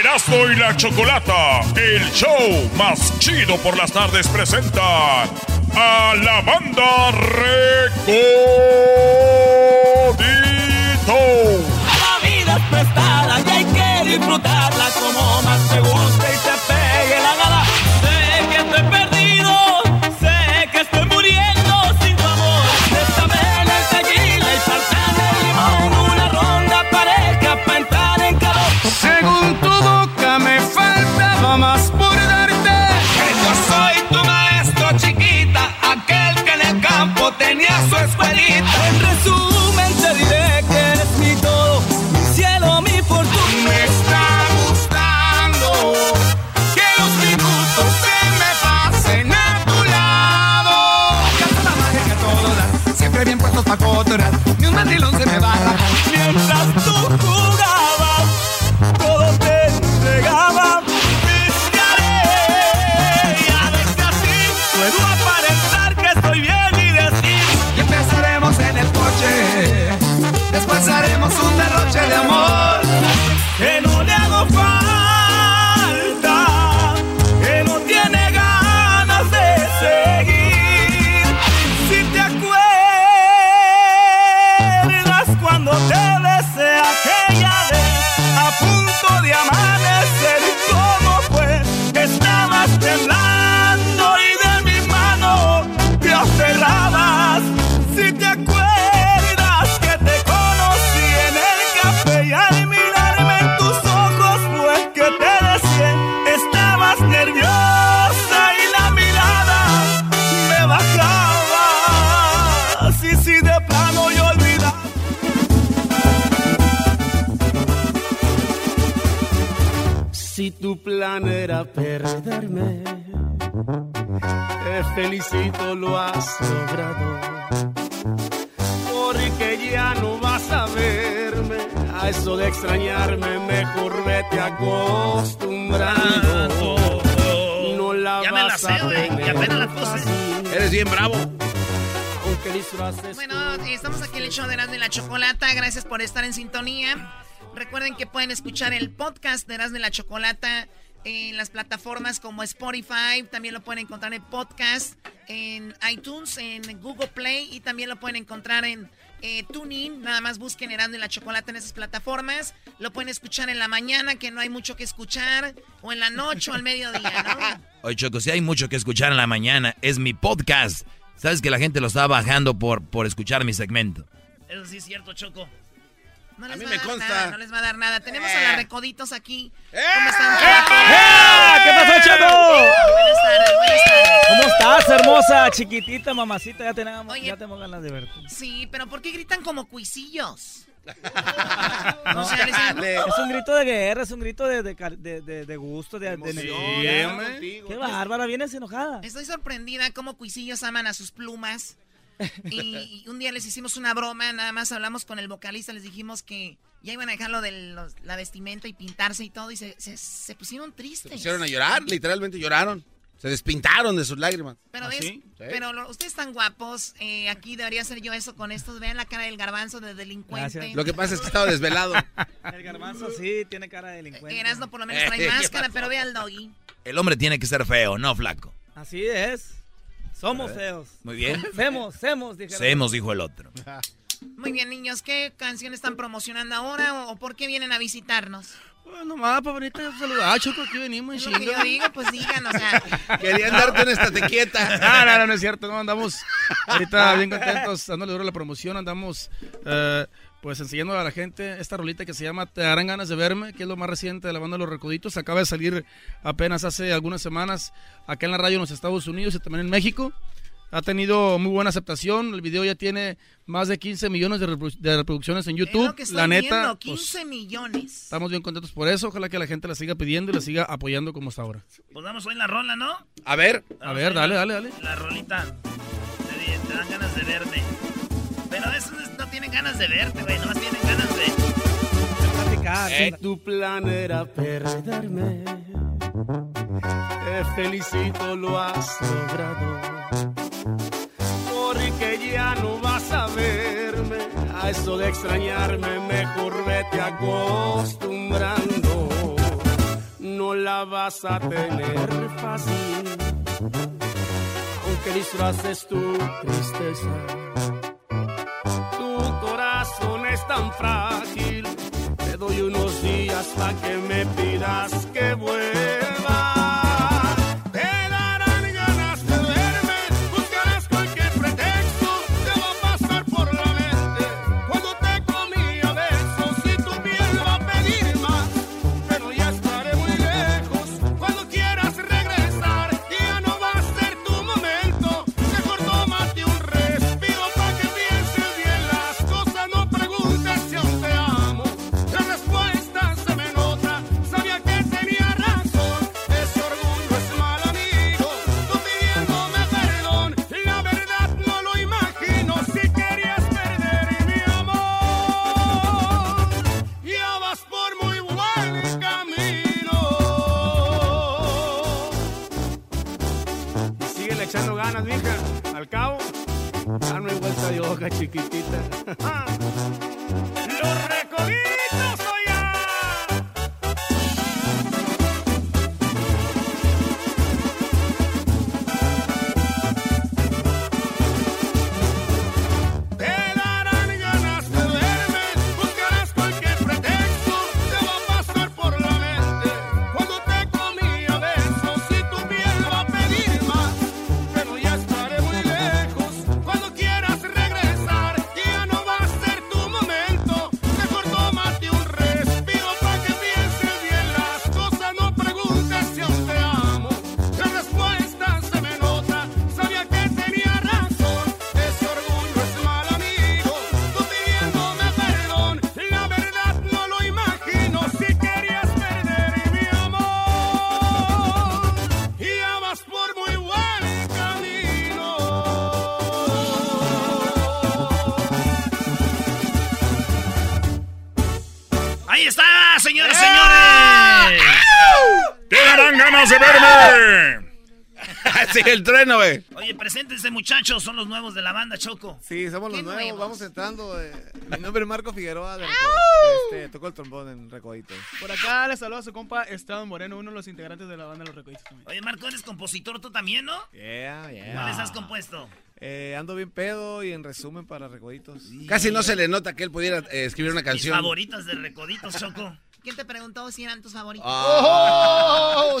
Erasmo y la Chocolata, el show más chido por las tardes, presenta a la banda Recodito. La vida es prestada y hay que disfrutarla tenía su escuelita. En resumen te diré felicito, lo has logrado. Porque ya no vas a verme, a eso de extrañarme, mejor vete acostumbrando. No la Ya me la vas sé, güey, y apenas la puse. Eres bien bravo. Aunque disfraces Bueno, estamos aquí en el show de Erasmo y la Chocolata. Gracias por estar en sintonía. Recuerden que pueden escuchar el podcast de Erasmo y la Chocolata en las plataformas como Spotify. También lo pueden encontrar en podcast, en iTunes, en Google Play y también lo pueden encontrar en eh, TuneIn. Nada más busquen Erasmo y la Chocolata en esas plataformas. Lo pueden escuchar en la mañana, que no hay mucho que escuchar, o en la noche o al mediodía, ¿no? Oye, Choco, si hay mucho que escuchar en la mañana, es mi podcast. Sabes que la gente lo está bajando por, por escuchar mi segmento. Eso sí es cierto, Choco. No les mí va me dar consta. nada, no les va a dar nada. Tenemos a Eh. las recoditos aquí. ¡Eh! ¿Cómo están? ¿Qué pasó, Choco? Buenas tardes, buenas tardes. ¿Cómo estás, hermosa, chiquitita, mamacita? Ya tenemos, Oye. ya tenemos ganas de verte. Sí, pero ¿por qué gritan como cuisillos? No, O sea, les- es un grito de guerra, es un grito de, de, de, de- de gusto, de, de energía. hombre. Qué bárbara, vienes enojada. Estoy sorprendida cómo cuisillos aman a sus plumas. Y, y un día les hicimos una broma, nada más hablamos con el vocalista, les dijimos que ya iban a dejar lo de los- la vestimenta y pintarse y todo, y se, se- se pusieron tristes. Se pusieron a llorar, literalmente lloraron. Se despintaron de sus lágrimas. Pero, ¿Ah, ves, sí? pero lo- ustedes están guapos. eh, aquí debería ser yo eso con estos. Vean la cara del garbanzo de delincuente. Gracias. Lo que pasa es que estaba desvelado. El garbanzo sí tiene cara de delincuente. Erasmo por lo menos trae Eh, ¿qué máscara, pero ve al doggy. El hombre tiene que ser feo, no flaco. Así es. Somos feos. Muy bien. Semos, semos, dijeron. Semos, dijo el otro. Muy bien, niños, ¿qué canción están promocionando ahora o, o por qué vienen a visitarnos? Bueno, nomás para venirte a saludar, Choco, aquí venimos lo que yo digo, pues digan, o sea, Querían darte una estate quieta. No, no, no, no es cierto, no, andamos ahorita bien contentos, dándole duro a la promoción, andamos eh, pues enseñando a la gente esta rolita que se llama Te darán ganas de verme, que es lo más reciente de la banda Los Recoditos, acaba de salir apenas hace algunas semanas acá en la radio en los Estados Unidos y también en México. Ha tenido muy buena aceptación, el video ya tiene más de 15 millones de, reprodu- de reproducciones en es YouTube. lo que estoy la neta, viendo, pues, 15 millones. estamos bien contentos por eso, ojalá que la gente la siga pidiendo y la siga apoyando como hasta ahora. Pues vamos hoy la rola, ¿no? A ver. A ver, dale, dale, dale. La rolita. Te dan ganas de verme. Pero esos no tienen ganas de verte, güey, nomás tienen ganas de... Platicar, Si tu plan era perderme, te felicito, lo has logrado. Porque ya no vas a verme, a eso de extrañarme, mejor vete acostumbrando. la vas a tener fácil. Aunque disfraces tu tristeza, tan frágil. Te doy unos días para que me pidas que vuelva. El trueno, güey. Oye, preséntense, muchachos. Son los nuevos de la banda Choco. Sí, somos los ¿Qué nuevos, nuevos? vamos entrando. eh, mi nombre es Marco Figueroa, de este, toco el trombón en Recoditos. Por acá le saluda a su compa Esteban Moreno, uno de los integrantes de la banda Los Recoditos también. Oye, Marco, eres compositor tú también, ¿no? Yeah, yeah. ¿Cuáles has compuesto? Eh, ando bien pedo y en resumen para Recoditos. Casi no se le nota que él pudiera eh, escribir una Mis canción. favoritas de Recoditos, Choco. ¿Quién te preguntó si eran tus favoritos? Ah.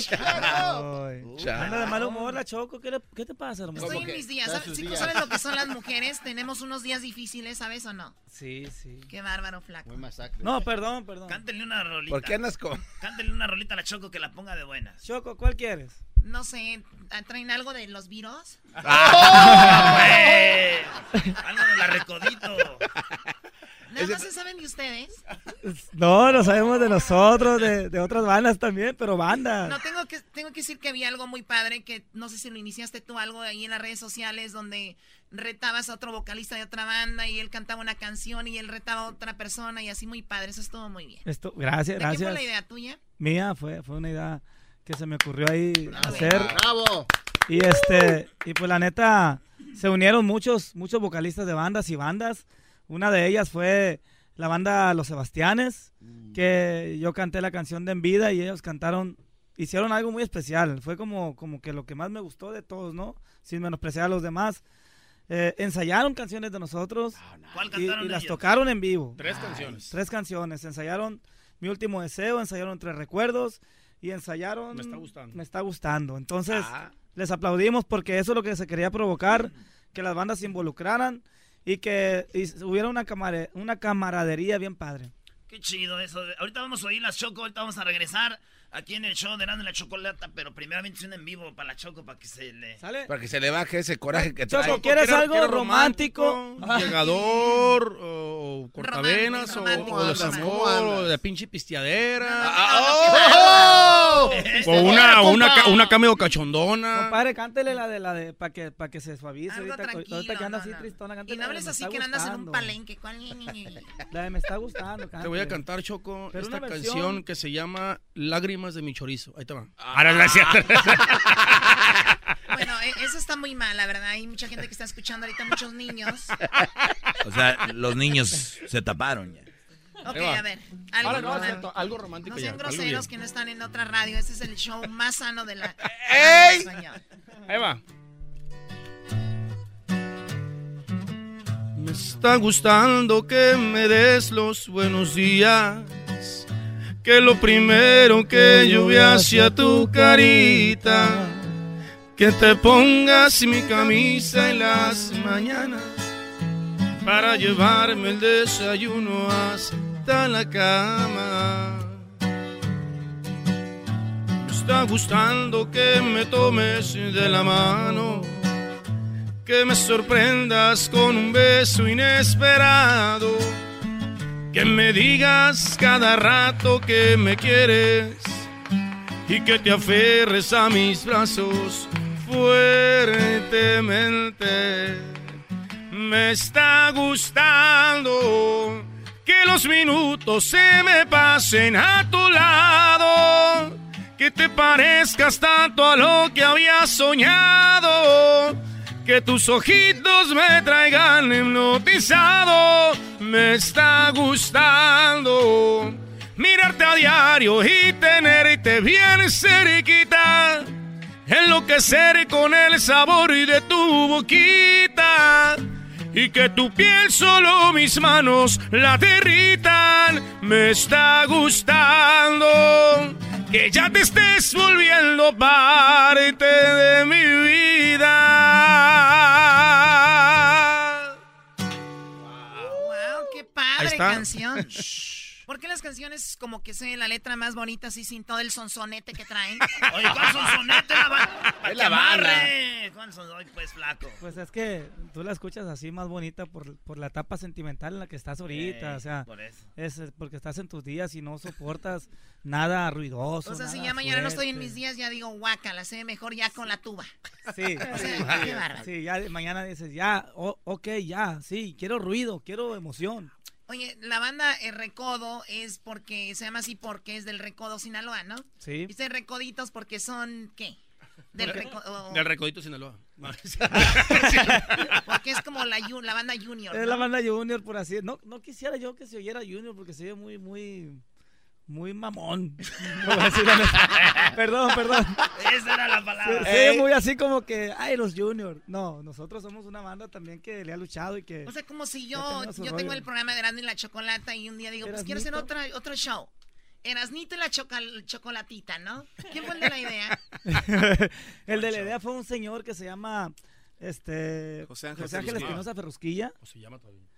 Chale. Anda de mal humor la Choco, ¿qué, le- qué te pasa, hermano? Estoy en mis días. ¿Sabes, chicos, ¿sabes lo que son las mujeres? Tenemos unos días difíciles, ¿sabes o no? Sí, sí. Qué bárbaro, flaco. No, perdón, perdón. Cántenle una rolita. ¿Por qué andas con.? Cántenle una rolita a la Choco que la ponga de buenas. Choco, ¿cuál quieres? No sé, ¿traen algo de los virus? ¡Ah, güey! Algo de la Recodito. Nada más se saben de ustedes. No, lo sabemos de nosotros, de, de otras bandas también, pero bandas. No, tengo que, tengo que decir que había algo muy padre que no sé si lo iniciaste tú algo ahí en las redes sociales donde retabas a otro vocalista de otra banda y él cantaba una canción y él retaba a otra persona y así muy padre. Eso estuvo muy bien. Esto, gracias, ¿De quién fue gracias. la idea tuya? Mía, fue, fue una idea que se me ocurrió ahí hacer. ¡Bravo! Y este, y pues la neta, se unieron muchos, muchos vocalistas de bandas y bandas. Una de ellas fue la banda Los Sebastianes, que yo canté la canción de En Vida y ellos cantaron, hicieron algo muy especial. Fue como, como que lo que más me gustó de todos, ¿no? Sin menospreciar a los demás. Eh, ensayaron canciones de nosotros ¿Cuál y, cantaron y las ellos? tocaron en vivo. Tres canciones. Tres canciones. Ensayaron Mi Último Deseo, ensayaron Tres Recuerdos y ensayaron Me está gustando. Me está gustando. Entonces, Ah. les aplaudimos porque eso es lo que se quería provocar, que las bandas se involucraran y que y hubiera una, camare- una camaradería bien padre. Qué chido eso. Ahorita vamos a oír las Choco, ahorita vamos a regresar aquí en el show de y la Chocolata, pero primeramente un en vivo para la Choco para que se le... ¿Sale? Para que se le baje ese coraje que Choco, trae. ¿quieres Quiero- algo quiero romántico? Ah. Llegador, o cortavenas, o, Romántico, o romántico. desamor, o de pinche pisteadera. ¡Oh! O una, una, una cameo cachondona. Compadre, cántele la de la de para que para que se suavice Algo ahorita, tranquilo. ahorita que anda no, así no. tristona, Y cántele no la de hables Me así está que no andas en un gustando. palenque. ¿Cuál? La de me está gustando, Te voy a cantar, Choco, esta canción que se llama Lágrimas de mi chorizo. Ahí te va. Ahora gracias. Bueno, e- eso está muy mal, la verdad. Hay mucha gente que está escuchando ahorita, muchos niños. O sea, los niños se taparon ya. Ok, a ver. Algo, Ahora no, román- cierto, algo romántico No ya, sean algo groseros que no están en otra radio. Este es el show más sano de la. ¡Ey! español. Ahí va. Me está gustando que me des los buenos días. Que lo primero que yo hacia tu carita. Que te pongas mi camisa en las mañanas. Para llevarme el desayuno hasta la cama. Me está gustando que me tomes de la mano, que me sorprendas con un beso inesperado, que me digas cada rato que me quieres y que te aferres a mis brazos fuertemente. Me está gustando que los minutos se me pasen a tu lado, que te parezcas tanto a lo que había soñado, que tus ojitos me traigan hipnotizado. Me está gustando mirarte a diario y tenerte bien cerquita, enloquecer con el sabor de tu boquita y que tu piel solo mis manos la derritan. Me está gustando que ya te estés volviendo parte de mi vida. Wow, qué Ahí padre canción. ¿Por qué las canciones como que se la letra más bonita así sin todo el sonsonete que traen? Oye, ¿cuál sonsonete la banda? Es la banda. ¿Cuál son? Ay, pues, flaco. Pues es que tú la escuchas así más bonita por, por la etapa sentimental en la que estás ahorita, Ey, o sea, por eso. es eh, porque estás en tus días y no soportas nada ruidoso. O sea, si nada ya mañana no estoy en fuerte. mis días, ya digo, guaca, la sé mejor ya con la tuba. Sí, O sea, qué bárbaro. sí, ya mañana dices, ya, o- ok, ya, sí, quiero ruido, quiero emoción. Oye, la banda El Recodo es porque, se llama así porque es del Recodo Sinaloa, ¿no? Sí. Dice Recoditos porque son, ¿qué? Del Recodo. Del Recodito Sinaloa. Porque es como la, la banda Junior. Es la banda Junior, por así No, no quisiera yo que se oyera Junior porque se oye muy, muy, muy mamón. Perdón, perdón. Esa era la palabra. oye muy así como que, ay, los Junior. No, nosotros somos una banda también que le ha luchado y que... O sea, como si yo, yo rollo. tengo el programa de Erasmo y la Chocolata y un día digo, pues quiero hacer otra, otro show. Erasnito y la chocal- chocolatita, ¿no? ¿Quién fue el de la idea? el de la idea fue un señor que se llama, este... José Ángel José Ángel. Espinosa Ferrusquilla. O se llama todavía.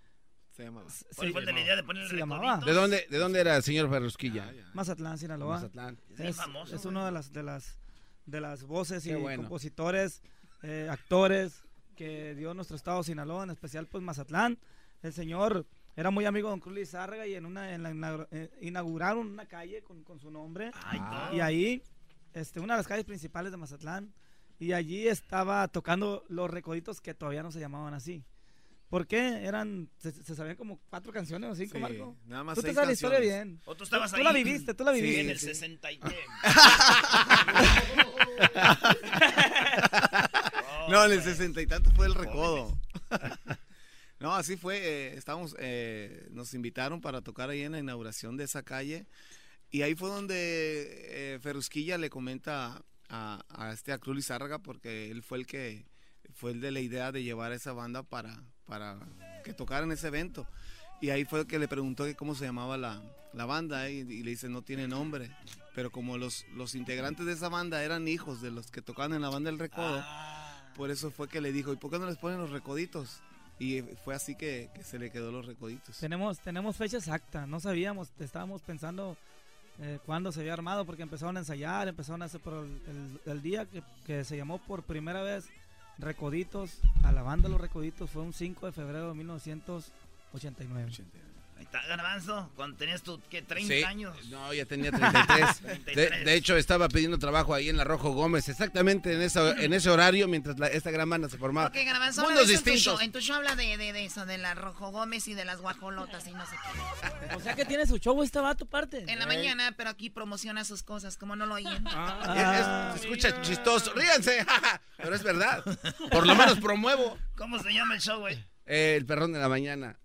Se llamaba. ¿Cuál fue el de la idea de poner el se llamaba. recodito? ¿De dónde, ¿De dónde era el señor Ferrusquilla? Mazatlán, Sinaloa. Mazatlán. Es, famoso, es güey. uno de las, de las, de las voces y bueno. compositores, eh, actores que dio nuestro estado Sinaloa, en especial pues Mazatlán. El señor era muy amigo de Don Cruz Lizárraga y en una, en la inaugura- eh, inauguraron una calle con, con su nombre. Ay. Y ahí, este, una de las calles principales de Mazatlán. Y allí estaba tocando los recoditos que todavía no se llamaban así. ¿Por qué? Eran, se, se sabían como cuatro canciones o cinco, Sí, Marco. nada más Tú te sabes la historia bien. ¿O tú estabas tú ahí? la viviste, tú la Sí, viviste. en el sí. 60 y qué. No, en el sesenta y tanto fue el recodo. No, así fue. eh, estábamos, eh, nos invitaron para tocar ahí en la inauguración de esa calle. Y ahí fue donde eh, Ferrusquilla le comenta a, a este a Cruz Lizárraga, porque él fue el que fue el de la idea de llevar a esa banda para, para que tocara en ese evento. Y ahí fue que le preguntó que cómo se llamaba la, la banda y, y le dice no tiene nombre. Pero como los, los integrantes de esa banda eran hijos de los que tocaban en la banda del Recodo, por eso fue que le dijo, ¿y por qué no les ponen los recoditos? Y eh, fue así que, que se le quedó los recoditos. Tenemos, tenemos fecha exacta, no sabíamos, estábamos pensando eh, cuándo se había armado porque empezaron a ensayar, empezaron a hacer, pero el, el- el día que, que se llamó por primera vez Recoditos, a la banda Los Recoditos, fue un 5 de febrero de 1989. Ahí está, Garbanzo, cuando tenías tú, ¿qué? 30 Sí. años. No, ya tenía 33. De, 33. de hecho, estaba pidiendo trabajo ahí en la Rojo Gómez, exactamente en, esa, en ese horario, mientras la- esta gran banda se formaba. Porque Garbanzo Mundos de eso en tu distintos. show. En tu show habla de, de, de eso, de la Rojo Gómez y de las guajolotas y no sé qué. O sea que tiene su show este vato parte. En la mañana, pero aquí promociona sus cosas, como no lo oyen. Ah, Es- se escucha chistoso, ríanse, pero es verdad. Por lo menos promuevo ¿Cómo se llama el show, güey? eh, el perrón de la mañana.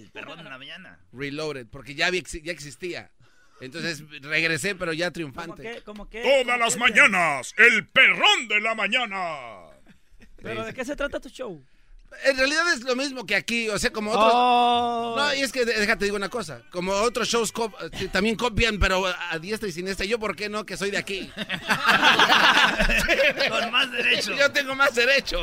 El perrón de la mañana. Reloaded, porque ya, ya existía. Entonces regresé, pero ya ¿Cómo triunfante. Todas ¿Cómo las mañanas, el perrón de la mañana. ¿Pero de qué se trata tu show? En realidad es lo mismo que aquí, o sea, como otros... Oh. No, y es que déjate digo una cosa, como otros shows cop- eh, también copian, pero a diestra y siniestra, yo por qué no, que soy de aquí. Con más derecho. Yo tengo más derecho.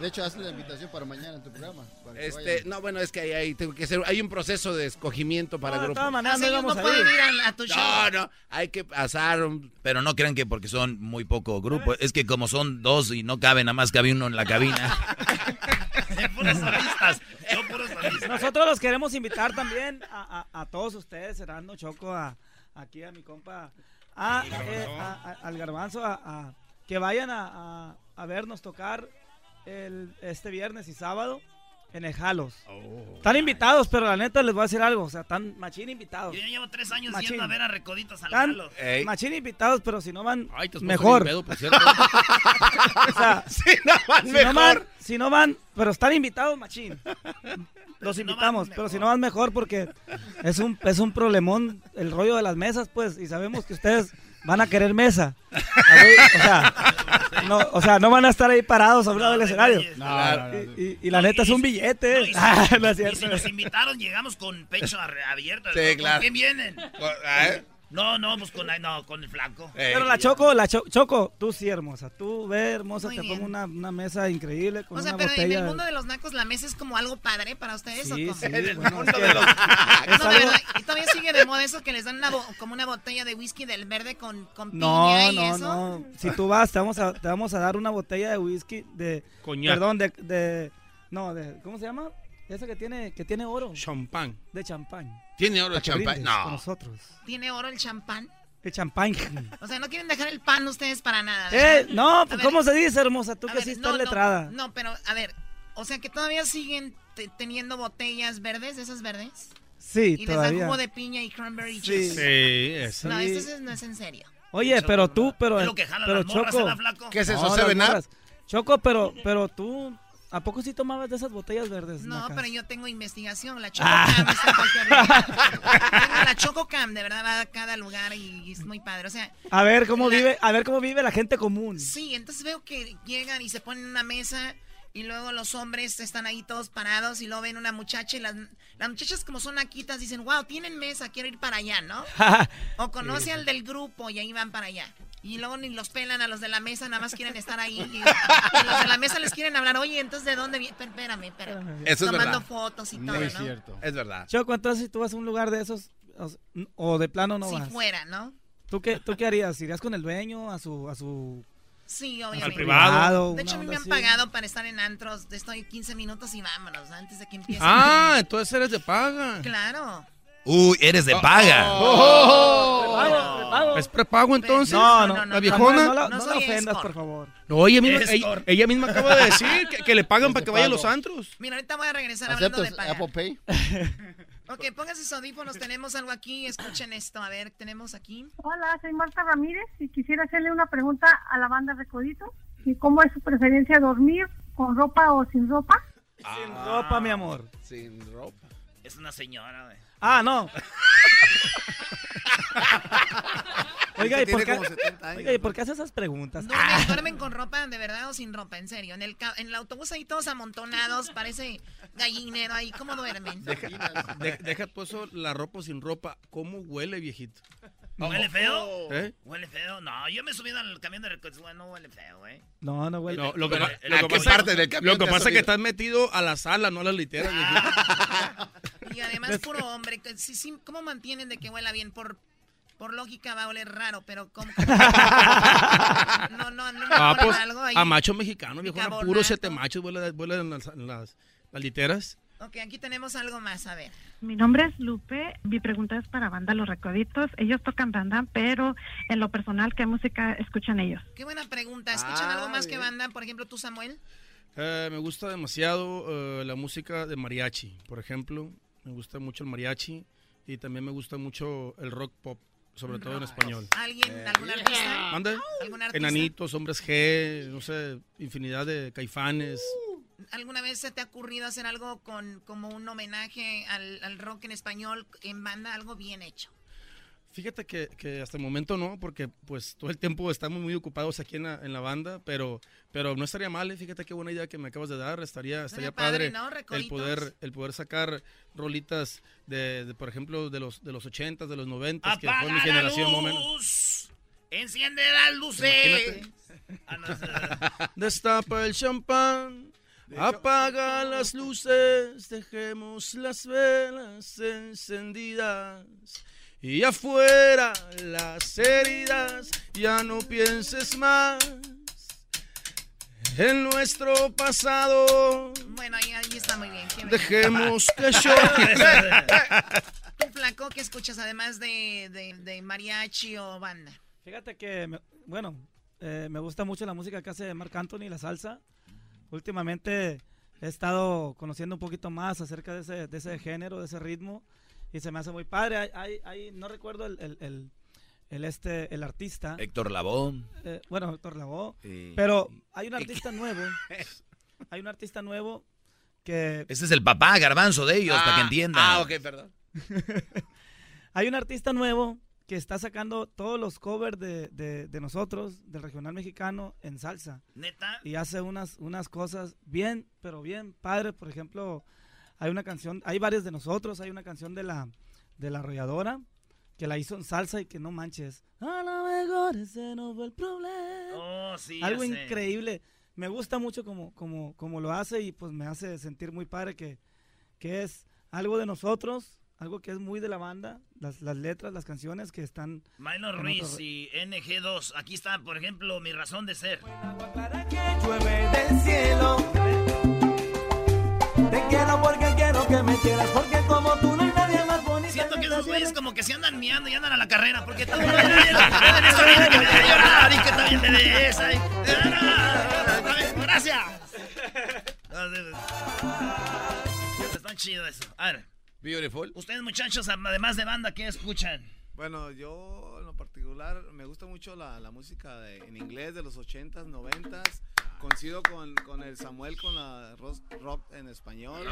De hecho, hazle la invitación para mañana en tu programa. para Este, no, bueno, es que hay, hay- tengo que hacer, hay un proceso de escogimiento para No, de grupos. todas O no íbamos no a ir. ir a, a tu show. No, no, hay que pasar un- Pero no crean que porque son muy poco grupo. Es que como son dos y no cabe, nada más cabe uno en la cabina. puros solistas. Yo puros solistas. Nosotros los queremos invitar también a, a- a todos ustedes, Serando Choco, a, aquí a mi compa, a, eh, a- a- al garbanzo, a, a- que vayan a, a- a vernos tocar el, este viernes y sábado en el Jalos. Están invitados, pero la neta les voy a decir algo, o sea, están machín invitados. Yo ya llevo tres años Machín. yendo a ver a Recoditos al Están Jalo. Ey. machín invitados, pero si no van, Ay, mejor. pedo, por cierto. O sea, Sí, no, van si no van, si no van, pero están invitados, machín. Los si no invitamos, pero si no van mejor porque es un es un problemón el rollo de las mesas, pues, y sabemos que ustedes van a querer mesa. O sea, no, o sea, no van a estar ahí parados a un lado del No, escenario. No, no, no, Y, y- y la neta es un No, billete. y si- Ah, no es Y si nos invitaron, llegamos con pecho abierto. Sí, ¿Con claro. quién vienen? ¿Eh? No, no, pues con, no, con el flaco. Pero la Choco, la Cho- Choco, tú sí hermosa. Tú ve hermosa, Muy te bien. pongo una, una mesa increíble con O sea, una pero en botella. el mundo de los nacos la mesa es como algo padre para ustedes Sí, o sí, En el bueno, mundo es de los- es No, de verdad, y todavía sigue de moda eso que les dan una bo- como una botella de whisky del verde con, con piña No, y no, eso. no. Si tú vas, te vamos a, te vamos a dar una botella de whisky de. Coñac. Perdón, de, de. No, de. ¿Cómo se llama? Esa que tiene, que tiene oro. Champán. De champán. ¿Tiene oro el champán? Con No. nosotros. Tiene oro el champán. De champán. O sea, no quieren dejar el pan ustedes para nada. ¿verdad? eh, no, pues, ver, ¿cómo se dice, hermosa? Tú que ver, sí estás no, letrada. No, pero a ver, o sea que todavía siguen te- teniendo botellas verdes, esas verdes. Sí, Y les dan todavía. jugo de piña y cranberry Sí. juice. Sí, eso. No, Sí. esto es- no es en serio. Oye, pero tú, pero. Es lo que jalan pero las morras, Choco. ¿verdad, flaco? ¿Qué es eso, No, Seven. Choco, pero, pero tú. ¿A poco sí tomabas de esas botellas verdes? No, Nacas? pero yo tengo investigación. La Ah. Chococam está en cualquier lugar. La Chococam, de verdad, va a cada lugar y es muy padre. O sea, A ver cómo La- vive, a ver cómo vive la gente común. sí, entonces veo que llegan y se ponen en una mesa y luego los hombres están ahí todos parados y luego ven una muchacha y las, las muchachas como son naquitas dicen, wow, tienen mesa, quiero ir para allá, ¿no? O conoce al del grupo y ahí van para allá. Y luego ni los pelan a los de la mesa, nada más quieren estar ahí. Y, y los de la mesa les quieren hablar, oye, entonces ¿de dónde viene? Espérame, espérame. Eso es Tomando verdad. fotos y todo, Muy ¿no? cierto. Es verdad. Choco, entonces si tú vas a un lugar de esos, o, de plano no si vas. fuera, ¿no? ¿Tú qué, ¿Tú qué harías? ¿Irías con el dueño a su, a su Sí, Al obviamente. privado. De hecho, a mí me han así? pagado para estar en antros. Estoy 15 minutos y vámonos antes de que empiece. Ah, entonces eres de paga. Claro. Uy, eres de paga. Prepago, prepago. ¿Es prepago entonces? No, no, no, no. ¿La viejona? No, la, No no la ofendas, escort. por favor. No, ella misma, ella, misma acaba de decir que, que le pagan para que vaya a los antros. Mira, ahorita voy a regresar hablando de ¿Aceptas pagar. Apple Pay? Ok, pónganse sus audífonos. Tenemos algo aquí. Escuchen esto. A ver, tenemos aquí. Hola, soy Marta Ramírez y quisiera hacerle una pregunta a la banda Recoditos. ¿Y cómo es su preferencia dormir con ropa o sin ropa? Sin ropa, mi amor. Sin ropa. Es una señora, güey. Ah, no. Oiga, ¿y por qué, como 70 años, oiga, ¿y por qué hace esas preguntas? ¿Duermen, duermen con ropa de verdad o sin ropa? En serio. En el, ca- en el autobús ahí todos amontonados. Parece gallinero ahí. ¿Cómo duermen? De- deja tú eso, la ropa sin ropa. ¿Cómo huele, viejito? ¿Huele feo? ¿Eh? ¿Huele feo? No, yo me he subido al camión de recursos. Bueno, no huele feo, güey. No, no. No, lo que, Pero, pa- ¿a lo que qué pasa, parte del camión lo que te has pasa es que estás metido a la sala, no a las literas, viejito. Y además puro hombre. que sí, sí, ¿Cómo mantienen de que huela bien? Por, por lógica va a oler raro, pero ¿cómo? no, no, no Ah, pues, algo ahí. a macho mexicano, Bicarbonato. puro siete machos vuelan, vuelan en las, en las- las literas. Ok, aquí tenemos algo más, a ver. Mi nombre es Lupe. Mi pregunta es para banda Los Recoditos. Ellos tocan banda, pero en lo personal, ¿qué música escuchan ellos? Qué buena pregunta. ¿Escuchan Ah, algo más que bien. banda? Por ejemplo, tú, Samuel. Eh, me gusta demasiado eh, la música de mariachi, por ejemplo. Me gusta mucho el mariachi y también me gusta mucho el rock pop, sobre todo en español. ¿Alguien, algún artista? ¿Mande? ¿Algún artista? Enanitos, hombres G, no sé, infinidad de caifanes. ¿Alguna vez se te ha ocurrido hacer algo con como un homenaje al, al rock en español en banda, algo bien hecho? Fíjate que, que, hasta el momento no, porque pues todo el tiempo estamos muy ocupados aquí en la, en la banda, pero, pero no estaría mal, ¿eh? fíjate qué buena idea que me acabas de dar, estaría, estaría padre, padre ¿no? el poder el poder sacar rolitas de, de, por ejemplo de los de los 80 de los 90 que fue mi generación más o menos. Enciende las luces. Ah, Destapa el champán. Apaga las luces, dejemos las velas encendidas y afuera las heridas, ya no pienses más en nuestro pasado. Bueno, ahí, ahí está muy bien. Dejemos que yo. ¿Tú, flaco, qué escuchas además de, de, mariachi o banda? Fíjate que, bueno, eh, me gusta mucho la música que hace Marc Anthony, la salsa. Últimamente he estado conociendo un poquito más acerca de ese, de ese género, de ese ritmo y se me hace muy padre. Hay, hay, no recuerdo el, el, el, este, el artista. Héctor Lavoe. Eh, bueno, Héctor Lavoe. Pero hay un artista nuevo. Hay un artista nuevo que... Ese es el papá garbanzo de ellos, para que ah, entiendan. Ah, ok, perdón. hay un artista nuevo que está sacando todos los covers de, de, de, nosotros, del regional mexicano, en salsa. ¿Neta? Y hace unas, unas cosas bien, pero bien padres. Por ejemplo, hay una canción, hay varias de nosotros, hay una canción de la, de la arrolladora que la hizo en salsa y que no manches. A lo mejor ese no fue el problema. Oh, sí, Algo increíble. Me gusta mucho como, como, como lo hace y pues me hace sentir muy padre que, que es algo de nosotros, algo que es muy de la banda, las, las letras, las canciones que están... Minor Ruiz y NG2, aquí está, por ejemplo, mi razón de ser. llueve del cielo te quiero porque quiero que me quieras, porque como tú no hay nadie más bonito. Siento que esos güeyes como que se andan miando y andan a la carrera, porque todo Gracias. Está chido eso. A ver. Beautiful. Ustedes muchachos, además de banda, ¿qué escuchan? Bueno, yo en lo particular me gusta mucho la, la música de, en inglés de los 80s, 90s coincido con, con, el Samuel con la rock en español.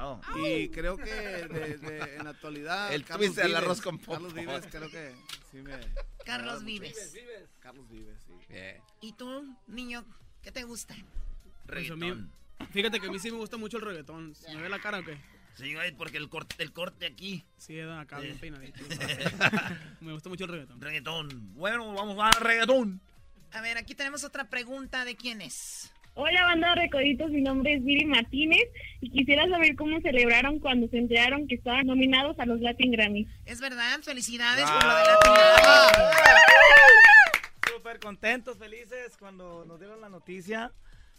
Oh. Y creo que de, en la actualidad. El Carlos Vives, arroz con Carlos Vives, creo que sí me. Carlos Vives. Carlos Vives, sí. ¿Y tú, niño, qué te gusta? Reggaetón. fíjate que a mí sí me gusta mucho el reggaetón. ¿Se me ve la cara o qué? Sí, güey, porque el corte, el corte aquí. Sí, acá bien peinadito. me gusta mucho el reggaetón. Reggaetón. Bueno, vamos a reggaetón. A ver, aquí tenemos otra pregunta de quién es. Hola, banda de recoditos, mi nombre es Viri Martínez y quisiera saber cómo celebraron cuando se enteraron que estaban nominados a los Latin Grammys. Es verdad, felicidades por lo de Latin Grammy. Súper contentos, felices cuando nos dieron la noticia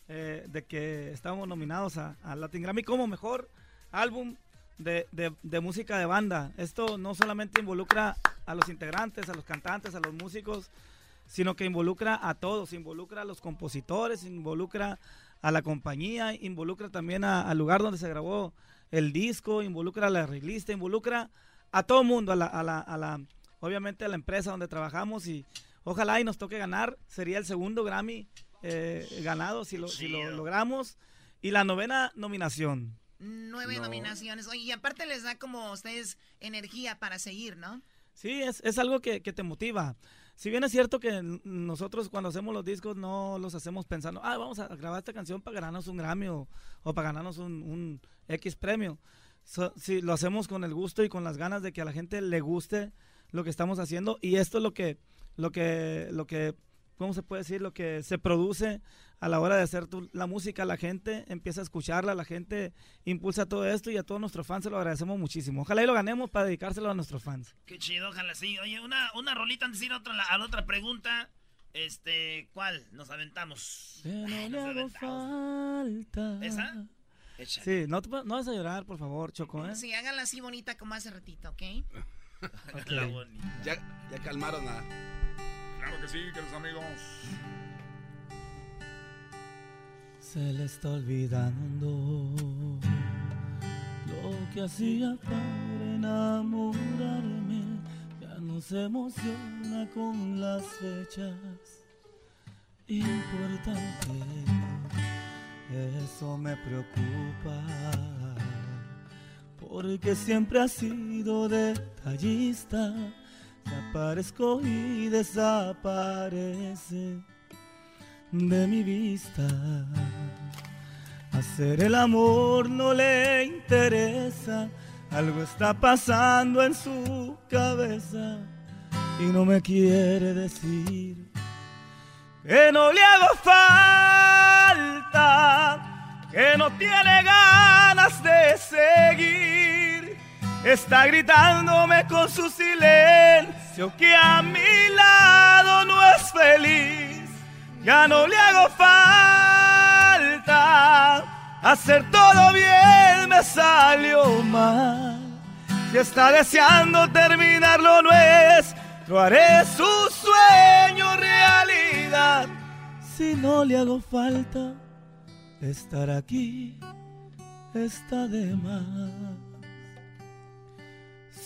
eh, de que estábamos nominados a, Latin Grammy como mejor álbum de, de música de banda. Esto no solamente involucra a los integrantes, a los cantantes, a los músicos, sino que involucra a todos, involucra a los compositores, involucra a la compañía, involucra también al lugar donde se grabó el disco, involucra a la arreglista, involucra a todo el mundo, a la, a la, a la, obviamente a la empresa donde trabajamos y ojalá y nos toque ganar, sería el segundo Grammy eh, ganado si lo, si lo logramos y la novena nominación. Nueve nominaciones. Oye, y aparte les da como a ustedes energía para seguir, ¿no? Sí, es, es algo que, que te motiva. Si bien es cierto que nosotros cuando hacemos los discos no los hacemos pensando, ah, vamos a grabar esta canción para ganarnos un Grammy o, para ganarnos un, X premio. si lo hacemos con el gusto y con las ganas de que a la gente le guste lo que estamos haciendo y esto es lo que, lo que, lo que ¿cómo se puede decir? Lo que se produce a la hora de hacer la música, la gente empieza a escucharla, la gente impulsa todo esto y a todos nuestros fans se lo agradecemos muchísimo. Ojalá y lo ganemos para dedicárselo a nuestros fans. Qué chido, ojalá sí. Oye, una, una rolita antes de ir a, otra, a la otra pregunta. Este, ¿cuál? Nos aventamos. no falta. ¿Esa? Sí, no, no vas a llorar, por favor, Choco, ¿eh? Sí, háganla así bonita como hace ratito, ¿ok? Ya, ya calmaron a... Claro que sí, queridos amigos. Se le está olvidando lo que hacía para enamorarme. Ya no se emociona con las fechas importantes. Eso me preocupa, porque siempre has sido detallista. Aparezco y desaparece de mi vista. Hacer el amor no le interesa, algo está pasando en su cabeza y no me quiere decir que no le hago falta, que no tiene ganas de seguir. Está gritándome con su silencio que a mi lado no es feliz. Ya no le hago falta, hacer todo bien me salió mal. Si está deseando terminarlo nuestro, haré su sueño realidad. Si no le hago falta, estar aquí está de más.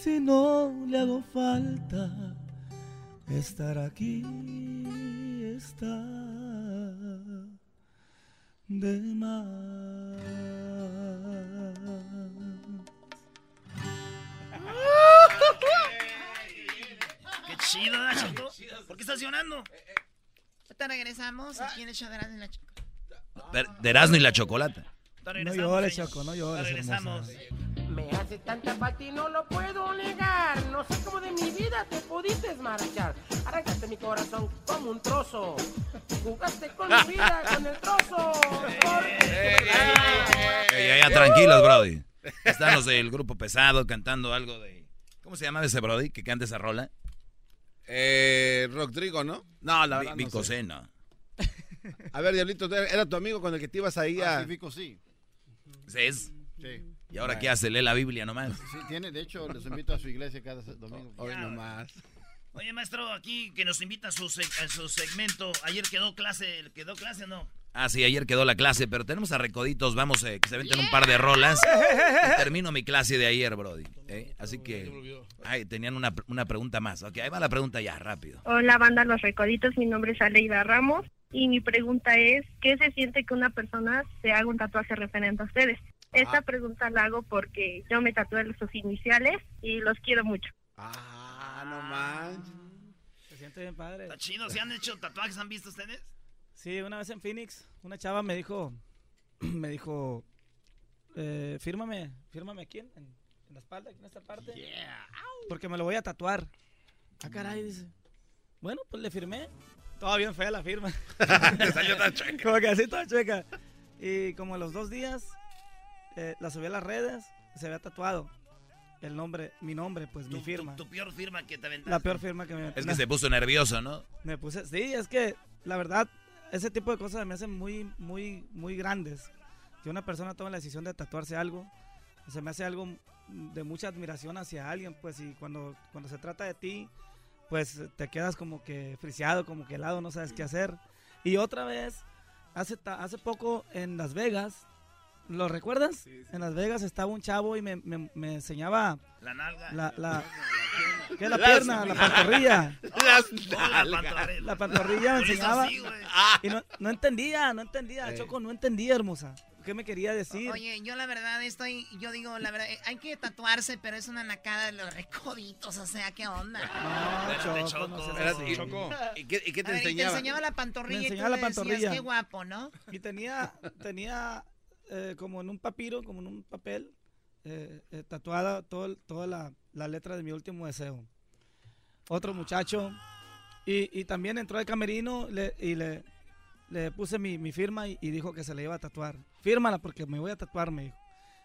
Si no le hago falta, estar aquí está de más. Qué chido, ¿verdad, Choco? ¿Por qué estás llorando? Ahorita regresamos aquí en el show de Erasmo y la Chocolata. De Erasmo y la chocolata. No llores, Choco, no llores. Regresamos. Me hace tanta falta y no lo puedo negar. No sé cómo de mi vida te pudiste marchar. Arrancaste mi corazón como un trozo. Jugaste con mi vida con el trozo. Porque Ey, ya, ya, tranquilos, Brody. Están los del grupo pesado cantando algo de. ¿Cómo se llama ese Brody que canta esa rola? Eh, Rodrigo, ¿no? No, la verdad. Vi- no Vico sé. C, no. A ver, Diablito, era tu amigo con el que te ibas ahí a. Ah, sí, Vico, sí. ¿Es? Sí. ¿Y ahora qué hace? Lee la Biblia nomás. Sí, tiene, de hecho, los invito a su iglesia cada domingo. Hoy nomás. Oye, maestro, aquí que nos invita a su, seg- a su segmento. Ayer quedó clase, ¿quedó clase o no? Ah, sí, ayer quedó la clase, pero tenemos a Recoditos, vamos, eh, que se venten un par de rolas. Y termino mi clase de ayer, Brody. ¿eh? Así que... Ay, tenían una, una pregunta más. Ok, ahí va la pregunta ya, rápido. Hola, banda Los Recoditos. Mi nombre es Aleida Ramos. Y mi pregunta es: ¿qué se siente que una persona se haga un tatuaje referente a ustedes? Esta pregunta la hago porque yo me tatué sus iniciales y los quiero mucho. Ah, no manches. Se siente bien padre. Está chido, ¿se han hecho tatuajes? ¿Han visto ustedes? Sí, una vez en Phoenix, una chava me dijo, me dijo, eh, fírmame, fírmame aquí en, la espalda, aquí en esta parte. Porque me lo voy a tatuar. Ah, caray, dice. Bueno, pues le firmé. Toda bien fea la firma. salió toda chueca. Como que así toda chueca. Y como a los dos días, eh, la subí a las redes, se había tatuado. El nombre, mi nombre, pues mi firma. Tu peor firma que te aventaste. La peor firma que me Es que se puso nervioso, ¿no? me puse, sí, es que la verdad, ese tipo de cosas me hacen muy, muy, muy grandes. Que una persona tome la decisión de tatuarse algo, se me hace algo de mucha admiración hacia alguien, pues, y cuando, cuando se trata de ti, pues te quedas como que friseado, como que helado, no sabes qué hacer. Y otra vez, hace, hace poco en Las Vegas, ¿lo recuerdas? En Las Vegas estaba un chavo y me, me- me enseñaba La nalga. la, la, ¿qué es la Las- pierna? La pantorrilla. Las la pantorrilla. La pantorrilla me enseñaba. así, y no, no entendía, no entendía. Eh. Choco, no entendía, hermosa. ¿Qué me quería decir? Oye, yo la verdad estoy, yo digo, la verdad, eh, hay que tatuarse, pero es una nacada de los recoditos, o sea, ¿qué onda? No, Espérate, Choco, no Espérate, así. ¿y- Choco. ¿Y qué, y qué A te ver, y te enseñaba? enseñaba la pantorrilla Me y tú enseñaba la decías, pantorrilla. qué guapo, ¿no? Y tenía, tenía eh, como en un papiro, como en un papel, eh, eh, tatuada todo, toda la, la letra de mi último deseo. Otro muchacho. Y, y también entró al camerino le- y le, le puse mi, mi firma y, y dijo que se le iba a tatuar. Fírmala porque me voy a tatuar, me dijo.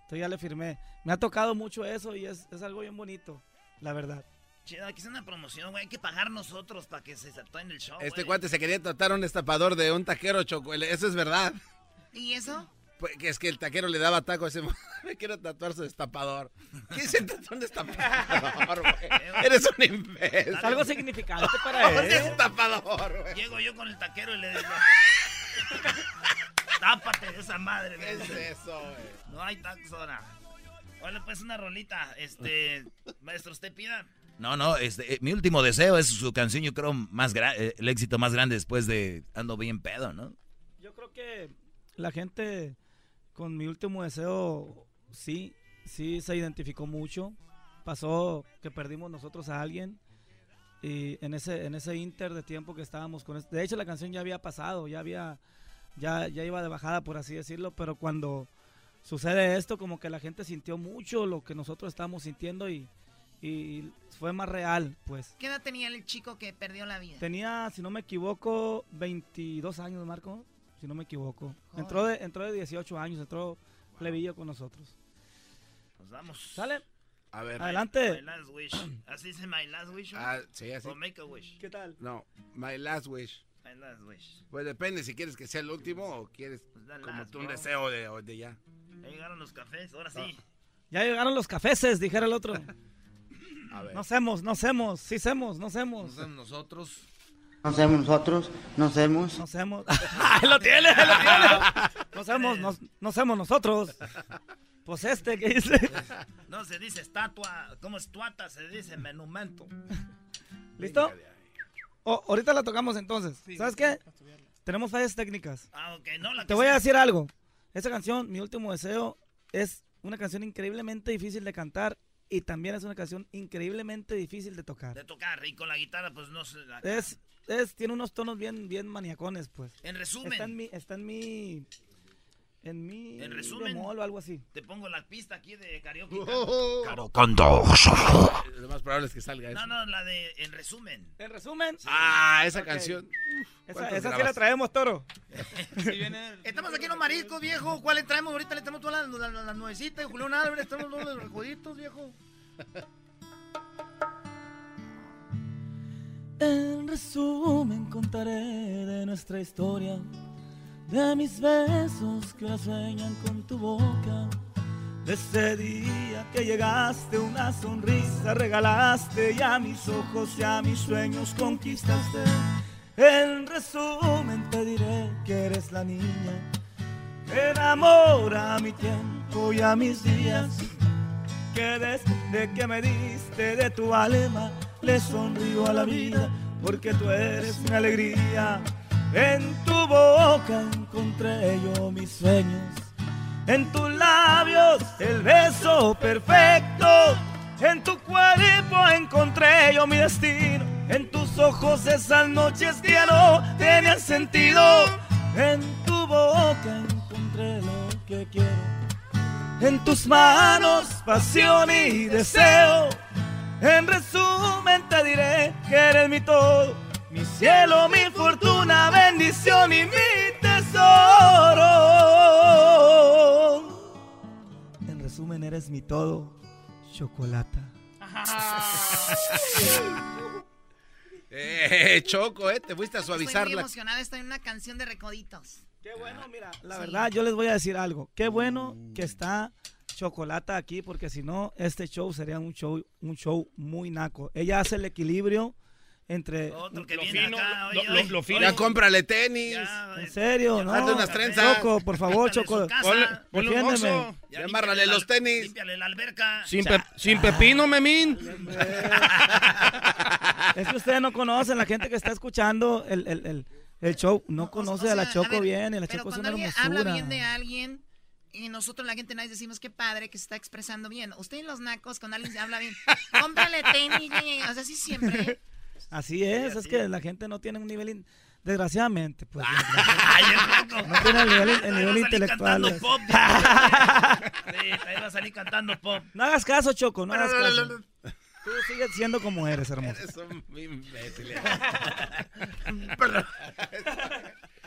Entonces ya le firmé. Me ha tocado mucho eso y es, es algo bien bonito, la verdad. Chido, aquí es una promoción, güey. Hay que pagar nosotros para que se tatúen el show, Este güey. cuate se quería tratar un destapador de un taquero, Choco. Eso es verdad. ¿Y eso? Pues, que es que el taquero le daba taco a ese... Me quiero tatuar su destapador. ¿Qué se tatuó un destapador, güey? Eres un imbécil. Es algo significante para Un él. destapador, güey. Llego yo con el taquero y le digo... Tápate de esa madre, ¿Qué güey. es eso, güey? No hay tacos ahora. Hola, pues una rolita. Este, maestro, usted pida. No, no, este, eh, mi último deseo es su canción, yo creo, más gra- eh, el éxito más grande después de Ando Bien Pedo, ¿no? Yo creo que la gente con mi último deseo, sí, sí se identificó mucho. Pasó que perdimos nosotros a alguien y en ese en ese inter de tiempo que estábamos con de hecho la canción ya había pasado ya había ya ya iba de bajada por así decirlo pero cuando sucede esto como que la gente sintió mucho lo que nosotros estábamos sintiendo y, y fue más real pues ¿Qué edad tenía el chico que perdió la vida? tenía si no me equivoco 22 años Marco si no me equivoco entró de entró de 18 años entró plebillo con nosotros Nos vamos. sale A ver. Adelante. My last wish. ¿Así dice my last wish? ¿no? Ah, sí, así. O make a wish. ¿Qué tal? No, my last wish. My last wish. Pues depende si quieres que sea el último o quieres the como last, tú un bro. deseo de, de ya. Ya llegaron los cafés, ahora sí. ya llegaron los cafeses dijera el otro A ver. no hacemos no hacemos sí hacemos no hacemos nosotros No somos nosotros, no somos. No somos. Ahí lo tiene, lo tiene. No somos, no, nosotros. Pues este que dice. No se dice estatua, como estuata, se dice monumento. ¿Listo? Oh, ahorita la tocamos entonces. ¿Sabes qué? Tenemos fallas técnicas. Ah, ok, no la Te voy a decir algo. Esa canción, Mi Último Deseo, es una canción increíblemente difícil de cantar y también es una canción increíblemente difícil de tocar. de tocar y con la guitarra, pues no se la. Es, es, tiene unos tonos bien, bien maniacones, pues. En resumen. Está en mi, está en mi, en mi En resumen. bemol o algo así. Te pongo la pista aquí de karaoke. Caro Condo. Lo más probable es que salga eso. No, no, la de en resumen. En resumen. Ah, esa canción. Esa, ¿Cuántos esa sí la traemos, toro. Estamos aquí en los mariscos, viejo. ¿Cuál le traemos? Ahorita le traemos todas las, las, las nuevecitas. Julián Álvarez, estamos todos los recoditos, viejo. En resumen contaré de nuestra historia, de mis besos que sueñan con tu boca, de ese día que llegaste una sonrisa regalaste y a mis ojos y a mis sueños conquistaste. En resumen te diré que eres la niña que enamora mi tiempo y a mis días que desde que me diste de tu alma le sonrío a la vida porque tú eres mi alegría. En tu boca encontré yo mis sueños, en tus labios el beso perfecto, en tu cuerpo encontré yo mi destino, en tus ojos esas noches que ya no tenían sentido, en tu boca encontré lo que quiero. En tus manos pasión y deseo. En resumen te diré que eres mi todo, mi cielo, mi fortuna, bendición y mi tesoro. En resumen eres mi todo, chocolata. Eh, Choco, eh, te fuiste a Estoy suavizar muy la... emocionada. Estoy en una canción de recoditos. Qué bueno, mira. La verdad, yo les voy a decir algo. Qué bueno que está Chocolata aquí, porque si no, este show sería un show, un show muy naco. Ella hace el equilibrio entre Otro que Lo viene fino, acá, lo- oye, lo- oye, lo fino. Ya cómprale tenis. Ya, En serio, ¿no? Hazle unas trenzas. Choco, por favor, Choco. Ponle, ponle un. Ya amárrale los tenis. Límpiale la alberca. Sin, pe- sin pepino, memín. Es que ustedes no conocen, la gente que está escuchando el, el, el, el show no conoce O a la sea, Choco ver, bien, y la pero Choco es una alguien hermosura. habla bien de alguien y nosotros la gente nadie decimos qué padre que se está expresando bien. Ustedes los nacos cuando alguien se habla bien, cómprale tenis, eh, o sea, sí siempre. Así es, es que la gente no tiene un nivel, in- desgraciadamente, pues. Ay, el no tiene el nivel, el intelectual. cantando pop. Sí, ahí va a salir cantando pop. No hagas caso, Choco, no hagas caso. Tú sigues siendo como eres, hermoso. Eres un imbécil.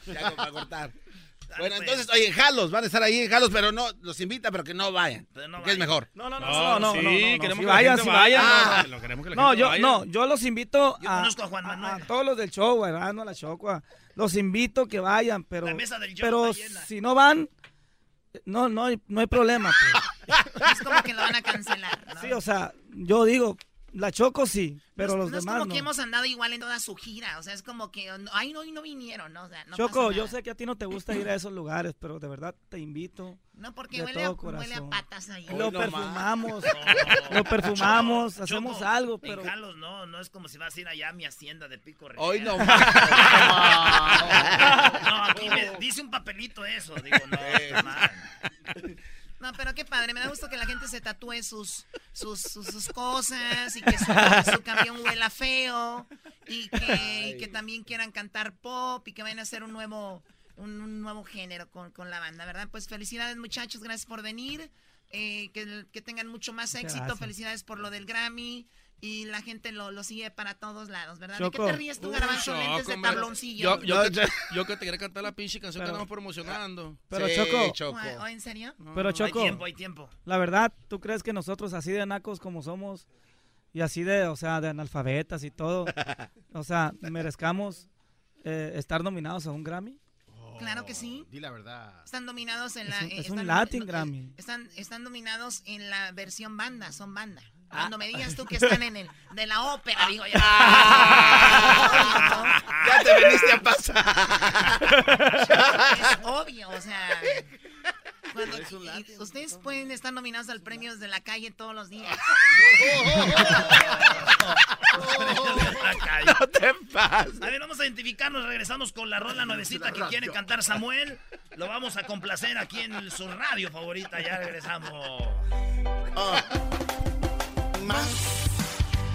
ya para cortar. Bueno, pues. entonces, oye, en Jalos, van a estar ahí en Jalos, pero no, los invita, pero que no vayan. Pero no que es mejor. No, no, no, No, no, no, sí, no, no, no, queremos sí que vayan, vaya. vayan. No, lo queremos que la No, gente yo, vaya. no, yo los invito Yo a, conozco a Juan a- Manuel. a todos los del show. No a la Choco. a- Los invito que vayan, pero, La mesa del show pero si no van, no, no, hay, no hay problema. pues. Es como que lo van a cancelar. ¿no? Sí, o sea, yo digo, la Choco sí, pero no, los no es demás como no. que hemos andado igual en toda su gira, o sea, es como que, ay, no, y no vinieron, ¿no? O sea, no Choco, yo sé que a ti no te gusta ir a esos lugares, pero de verdad te invito. No, porque de huele a, huele a patas ahí. Lo no perfumamos, No, lo perfumamos, Choco, hacemos Choco, algo, pero En Jalos no, no es como si vas a ir allá a mi hacienda de Pico Rivera. Hoy no No, aquí me dice un papelito, eso. Digo, no, mal. No, pero qué padre, me da gusto que la gente se tatúe sus, sus, sus, sus cosas y que su, su camión huela feo y que, y que también quieran cantar pop y que vayan a hacer un nuevo, un, un nuevo género con, con la banda, ¿verdad? Pues felicidades muchachos, gracias por venir, eh, que, que tengan mucho más éxito, felicidades por lo del Grammy. Y la gente lo, lo sigue para todos lados, ¿verdad? Choco. ¿De qué te ríes tú, garbanzo? Choco, Lentes de tabloncillo. Yo, yo, que, yo que te quería cantar la pinche canción que Pero- andamos promocionando. Pero Choco, ¿O en serio? pero Choco, Hay tiempo, hay tiempo. la verdad, ¿tú crees que nosotros así de nacos como somos y así de, o sea, de analfabetas y todo, o sea, merezcamos eh, estar nominados a un Grammy? Claro que sí. Di la verdad. Están dominados en Es la. un- eh, es un están- Latin no, eh, Grammy. Están, están dominados en la versión banda, son banda. Ah. Cuando me digas tú que están en el de la ópera, digo yo. Ya te viniste a pasar. Es obvio, o sea. cuando- Es un y- Latin, ustedes pueden estar nominados al premios de la calle todos los días. No te pases. A ver, vamos a identificarnos. Regresamos con la rola nuevecita que quiere cantar Samuel. Lo vamos a complacer aquí en su radio favorita. Ya regresamos. Más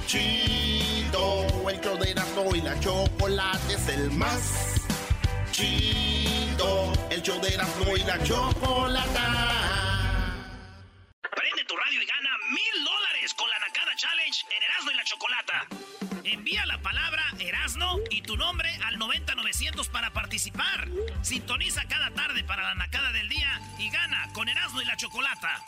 chido, el show de Erasmo y la chocolate es el más chido, el show de Erasmo y la chocolata. Prende tu radio y gana mil dólares con la Nakada Challenge en Erasmo y la Chocolata. Envía la palabra Erasno y tu nombre al 90900 para participar. Sintoniza cada tarde para la Nakada del día y gana con Erasmo y la Chocolata.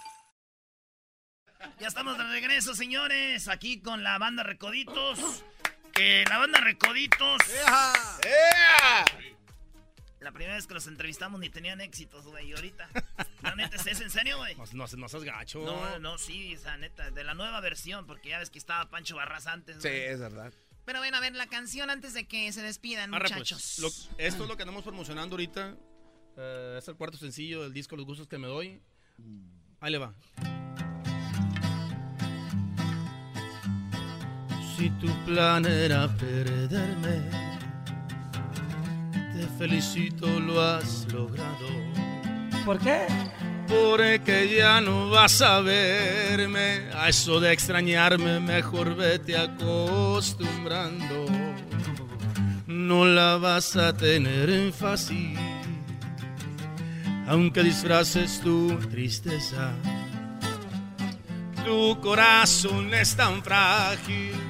Ya estamos de regreso, señores, aquí con la banda Recoditos. Que la banda Recoditos. La primera vez que los entrevistamos ni tenían éxitos, güey. Y ahorita. La neta, ¿es en serio, güey? No, no, no seas gacho. No, no, sí, esa neta, de la nueva versión, porque ya ves que estaba Pancho Barras antes. Sí, es verdad. Pero bueno, a ver, la canción antes de que se despidan, Arre, pues, muchachos. lo- esto es lo que andamos promocionando ahorita. Eh, es el cuarto sencillo del disco Los Gustos que me doy. Ahí le va. Si tu plan era perderme, te felicito, lo has logrado. ¿Por qué? Porque ya no vas a verme. A eso de extrañarme, mejor vete acostumbrando. No la vas a tener fácil. Aunque disfraces tu tristeza, tu corazón es tan frágil.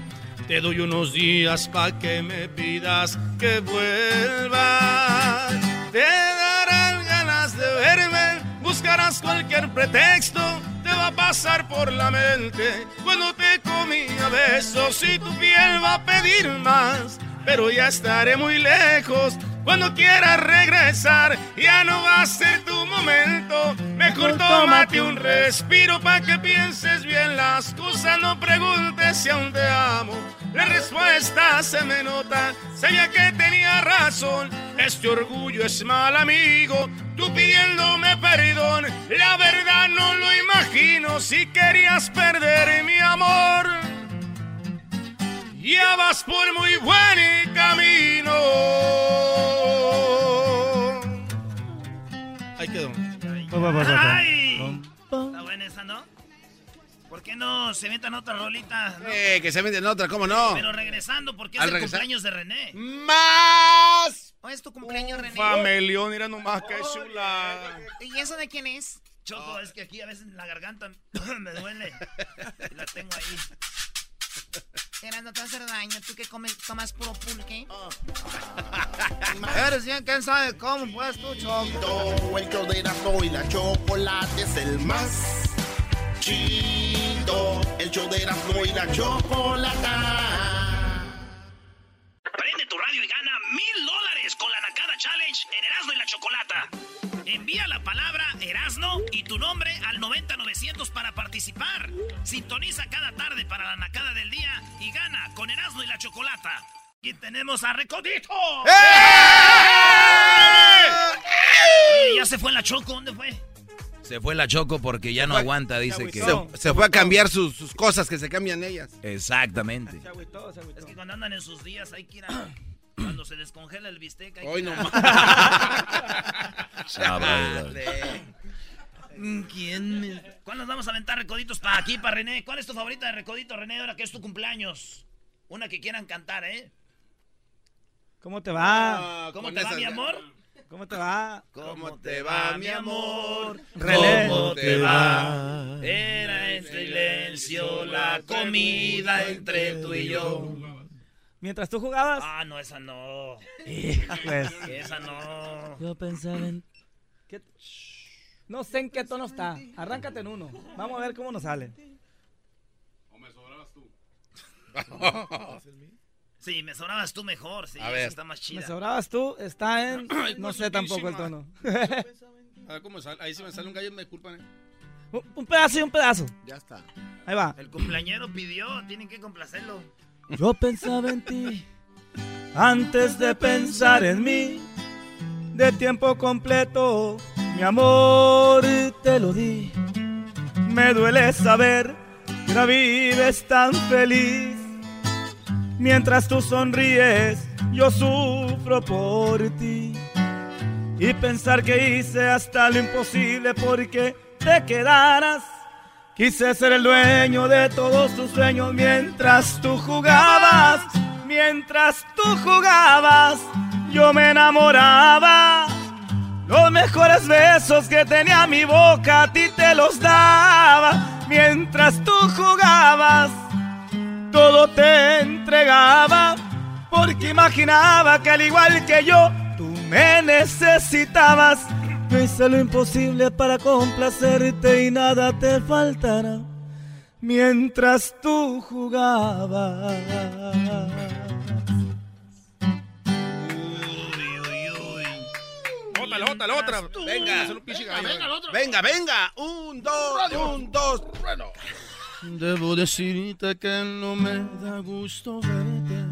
Te doy unos días pa' que me pidas que vuelva. Te darán ganas de verme, buscarás cualquier pretexto. Te va a pasar por la mente cuando te comí a besos y tu piel va a pedir más. Pero ya estaré muy lejos. Cuando quieras regresar, ya no va a ser tu momento. Mejor tómate un respiro para que pienses bien las cosas. No preguntes si aún te amo. La respuesta se me nota. Sabía que tenía razón. Este orgullo es mal amigo. Tú pidiéndome perdón. La verdad no lo imagino. Si querías perder mi amor. Ya vas por muy buen camino. ¡Ay! Está buena esa, ¿no? ¿Por qué no se metan otra rolita? no? Eh, que se meten otra, ¿cómo no? Pero regresando, porque es Al el regresar- cumpleaños de René. ¡Más! Hoy es tu cumpleaños, René. Famelión, mira nomás qué chula. ¿Y eso de quién es? Choco, es que aquí a veces la garganta me duele. Y la tengo ahí. Eras, no te va a hacer daño. Tú que comes, tomas puro pulque. Eres bien, quién sabe cómo, pues tú, Choco. El show de Erasmo y la chocolate es el más chido. El show de Erasmo y la chocolata. Participar. Sintoniza cada tarde para la Nakada del día y gana con Erasmo y la Chocolata. Aquí tenemos a Recodito. Oye, ya se fue la Choco, ¿dónde fue? Se fue la Choco porque ya no aguanta, dice que... Se, se fue a cambiar sus, sus cosas que se cambian ellas. Exactamente. Es que cuando andan en sus días hay que ir a, Cuando se descongela el bistec. hay Hoy que- no más. Mm, ¿Quién me... ¿Cuándo nos vamos a aventar recoditos para aquí, para René? ¿Cuál es tu favorita de recodito, René, ahora que es tu cumpleaños? Una que quieran cantar, ¿eh? ¿Cómo te va? Ah, ¿Cómo con te va, mi amor? ¿Cómo te va? ¿Cómo te va, mi amor? René. ¿Cómo te va? Era en silencio la comida entre tú y yo. Mientras tú jugabas. Ah, no, esa no. Pues, Esa no. yo pensaba en... ¿Qué- No sé en qué tono está. Arráncate en uno. Vamos a ver cómo nos sale. Sí, me sonabas tú mejor, sí, A ver. está más Me chida. sobrabas tú. Está en... No sé tampoco el tono. A ver cómo sale. Ahí si me sale un gallo, me disculpan. eh. Un- un pedazo y un pedazo. Ya está. Ahí va. El cumpleañero pidió, tienen que complacerlo. Yo pensaba en ti antes de pensar en mí. De tiempo completo, mi amor, te lo di. Me duele saber que no vives tan feliz. Mientras tú sonríes, yo sufro por ti. Y pensar que hice hasta lo imposible porque te quedaras. Quise ser el dueño de todos tus sueños mientras tú jugabas. Mientras tú jugabas, yo me enamoraba. Los mejores besos que tenía mi boca a ti te los daba. Mientras tú jugabas, todo te entregaba. Porque imaginaba que al igual que yo, tú me necesitabas. Yo hice lo imposible para complacerte y nada te faltará. Mientras tú jugabas. La otra, la otra. Venga. Hacer un pinche gallo. Venga, venga. Un, dos, un, dos. Bueno. Debo decirte que no me da gusto verte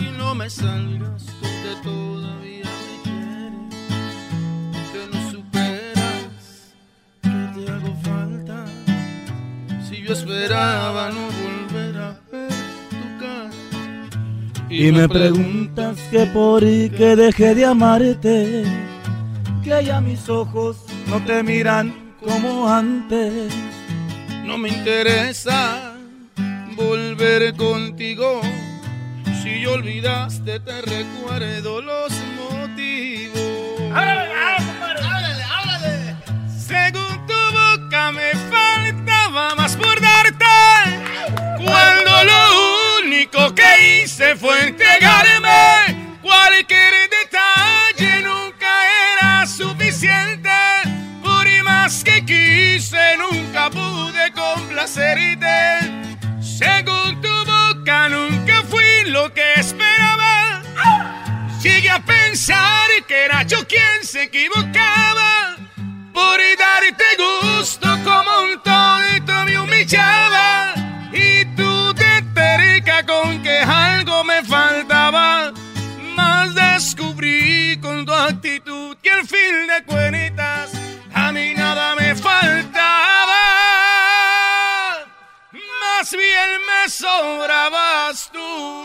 y no me salgas tú que todavía me quieres, que no superas que te hago falta. Si yo esperaba no volver Y me preguntas que por qué dejé de amarte, que ya mis ojos no te miran como antes. No me interesa volver contigo. Si olvidaste, te recuerdo los motivos. ¡Háblale, lo que hice fue entregarme. Cualquier detalle nunca era suficiente. Por más que quise, nunca pude complacerte. Según tu boca, nunca fui lo que esperaba. Llegué a pensar que era yo quien se equivocaba. Por darte gusto descubrí con tu actitud que al fin de cuentas a mí nada me faltaba. Más bien me sobrabas tú.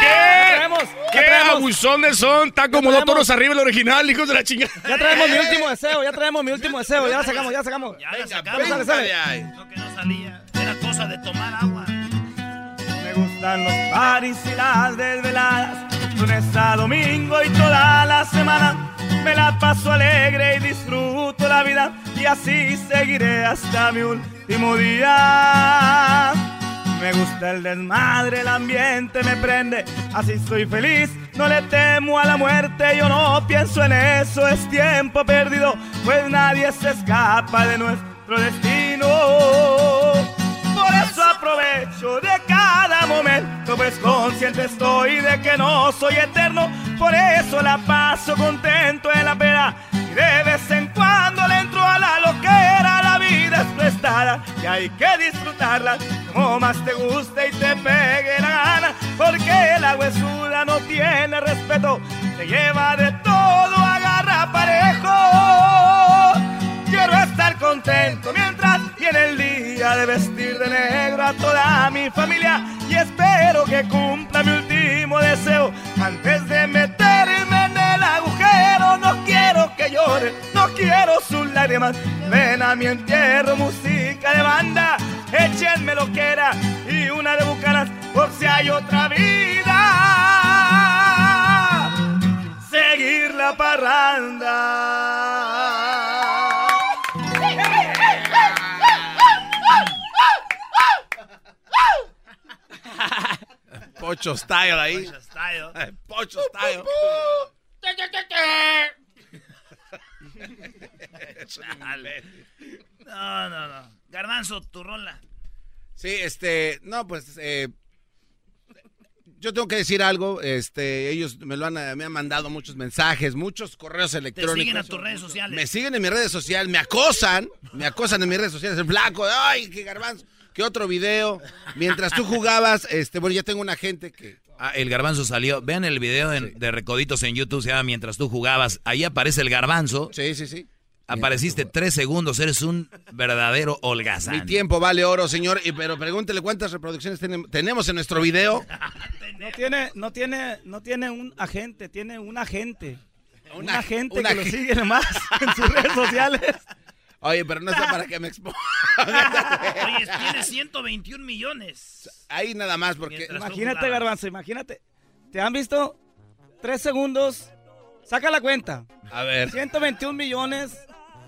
¿Qué? traemos, ¿Qué abusones son? Está como dos toros arriba el original, hijos de la chingada. Ya traemos mi último deseo, ya traemos mi último deseo, ya la sacamos, ya la sacamos. Ya la Venga, sacamos. sale, sale. Lo que no salía. Era cosa de tomar agua. Me gustan los paris y las desveladas, lunes a domingo y toda la semana. Me la paso alegre y disfruto la vida y así seguiré hasta mi último día. Me gusta el desmadre, el ambiente me prende, así estoy feliz, no le temo a la muerte, yo no pienso en eso, es tiempo perdido, pues nadie se escapa de nuestro destino. Consciente estoy de que no soy eterno. Por eso la paso contento en la pena y de vez en cuando le entro a la loquera. La vida es prestada y hay que disfrutarla como más te guste y te pegue la gana. Porque la huesuda no tiene respeto, se lleva de todo, agarra parejo. Quiero estar contento mientras viene el día de vestir de negro a toda mi familia espero que cumpla mi último deseo antes de meterme en el agujero. No quiero que llore, no quiero sus lágrimas. Ven a mi entierro, música de banda, échenme lo que era y una de bucanas por si hay otra vida. Seguir la parranda. Pocho style ahí. Pocho style. Pocho style. Chale. No, no, no. Garbanzo, tu rola. Sí, este, no, pues, eh, yo tengo que decir algo, este, ellos me lo han, me han mandado muchos mensajes, muchos correos electrónicos. siguen a tus redes sociales. Me siguen en mis redes sociales, me acosan, me acosan en mis redes sociales, el flaco, ay, qué garbanzo, qué otro video. Mientras tú jugabas, este, bueno, ya tengo una gente que... Ah, el garbanzo salió. Vean el video en- de Recoditos en YouTube, se llama Mientras tú jugabas. Ahí aparece el garbanzo. Sí, sí, sí. Apareciste tres segundos, eres un verdadero holgazán. Mi tiempo vale oro, señor, y, pero pregúntele cuántas reproducciones tenem- tenemos en nuestro video. No tiene, no tiene, no tiene un agente, tiene un agente. Un agente un que lo sigue nomás en sus redes sociales. Oye, pero no está para que me exponga. Oye, tiene 121 millones. Ahí nada más, porque... Mientras Imagínate. Garbanzo, imagínate. ¿Te han visto? Tres segundos. Saca la cuenta. A ver. 121 millones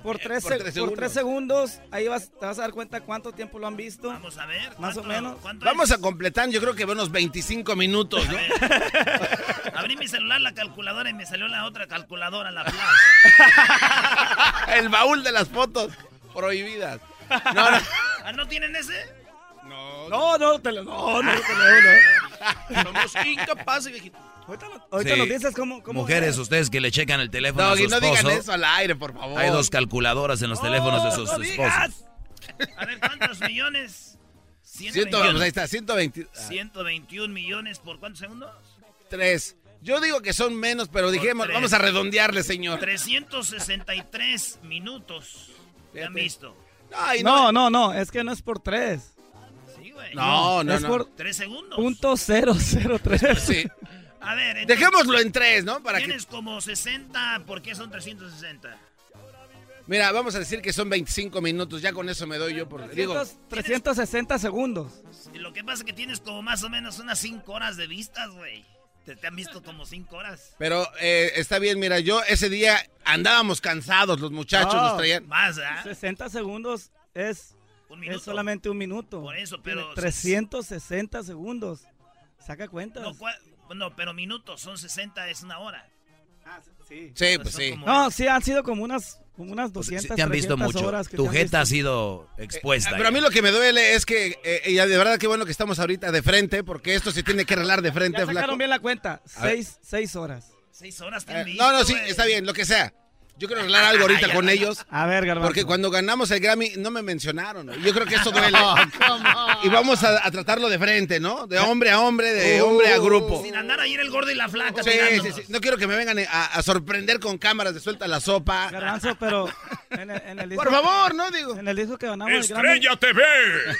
por tres, por se- tres por tres segundos. Ahí vas, te vas a dar cuenta cuánto tiempo lo han visto. Vamos a ver. Más o ¿cuánto- menos. cuánto Vamos es? a completar, yo creo que unos 25 minutos, ¿no? Abrí mi celular, la calculadora, y me salió la otra calculadora, la Flash. El baúl de las fotos prohibidas. No, no. ¿Ah, no tienen ese? No, no, te lo, no, no, te lo, no. Somos incapaces, viejito. Ahorita, lo- ahorita Sí. nos dices cómo, cómo Mujeres, ustedes que le checan el teléfono a Doggy, su no esposo. digan eso al aire, por favor. Hay dos calculadoras en los teléfonos de sus no esposos. digas. A ver, ¿cuántos millones? Ciento, 121, pues ahí está, 123. 121 millones por cuántos segundos? Yo digo que son menos, pero dijimos, vamos a redondearle, señor. 363 minutos. ¿Te han visto? Ay, No, no, no, es que no es por tres. Sí, güey. No, no, es no. por Tres segundos. punto cero cero tres. Sí. A ver, entonces, Dejémoslo en tres, ¿no? Para que. tienes como 60, ¿por qué son 360? Mira, vamos a decir que son 25 minutos, ya con eso me doy yo por. Digo, 300 360 segundos. Y Lo que pasa es que tienes como más o menos unas 5 horas de vistas, güey. Te, te han visto como 5 horas. pero eh, está bien, mira, yo ese día andábamos cansados, los muchachos No. nos traían. Más, ¿ah? 60 segundos es, Un es solamente un minuto. Por eso, pero- 360 segundos. Saca cuentas. No, cua- no, pero minutos, son 60, es una hora. sí. Sí, Pues sí. como- No, sí, han sido como unas, como unas Pues, 200, sí, te han visto 300 mucho. horas que Tu jeta ha sido expuesta. Eh, Pero a mí lo que me duele es que, eh, y de verdad que bueno que estamos ahorita de frente, porque esto se tiene que arreglar de frente, Ya flaco. sacaron bien la cuenta. Seis, seis horas. 6 horas Eh, no, no, sí, está bien, lo que sea. Yo quiero arreglar algo ahorita Ay, con ellos. A ver, Garbanzo. Porque cuando ganamos el Grammy no me mencionaron. ¿no? Yo creo que eso duele. y vamos a, a tratarlo de frente, ¿no? De hombre a hombre, de Uh. hombre a grupo. Sin andar ahí el gordo y la flaca. Sí, sí, sí. No quiero que me vengan a, a sorprender con cámaras de suelta la sopa. Garbanzo, pero en el, en el disco, Por favor, ¿no? Digo. en el disco que ganamos el Grammy, Estrella TV.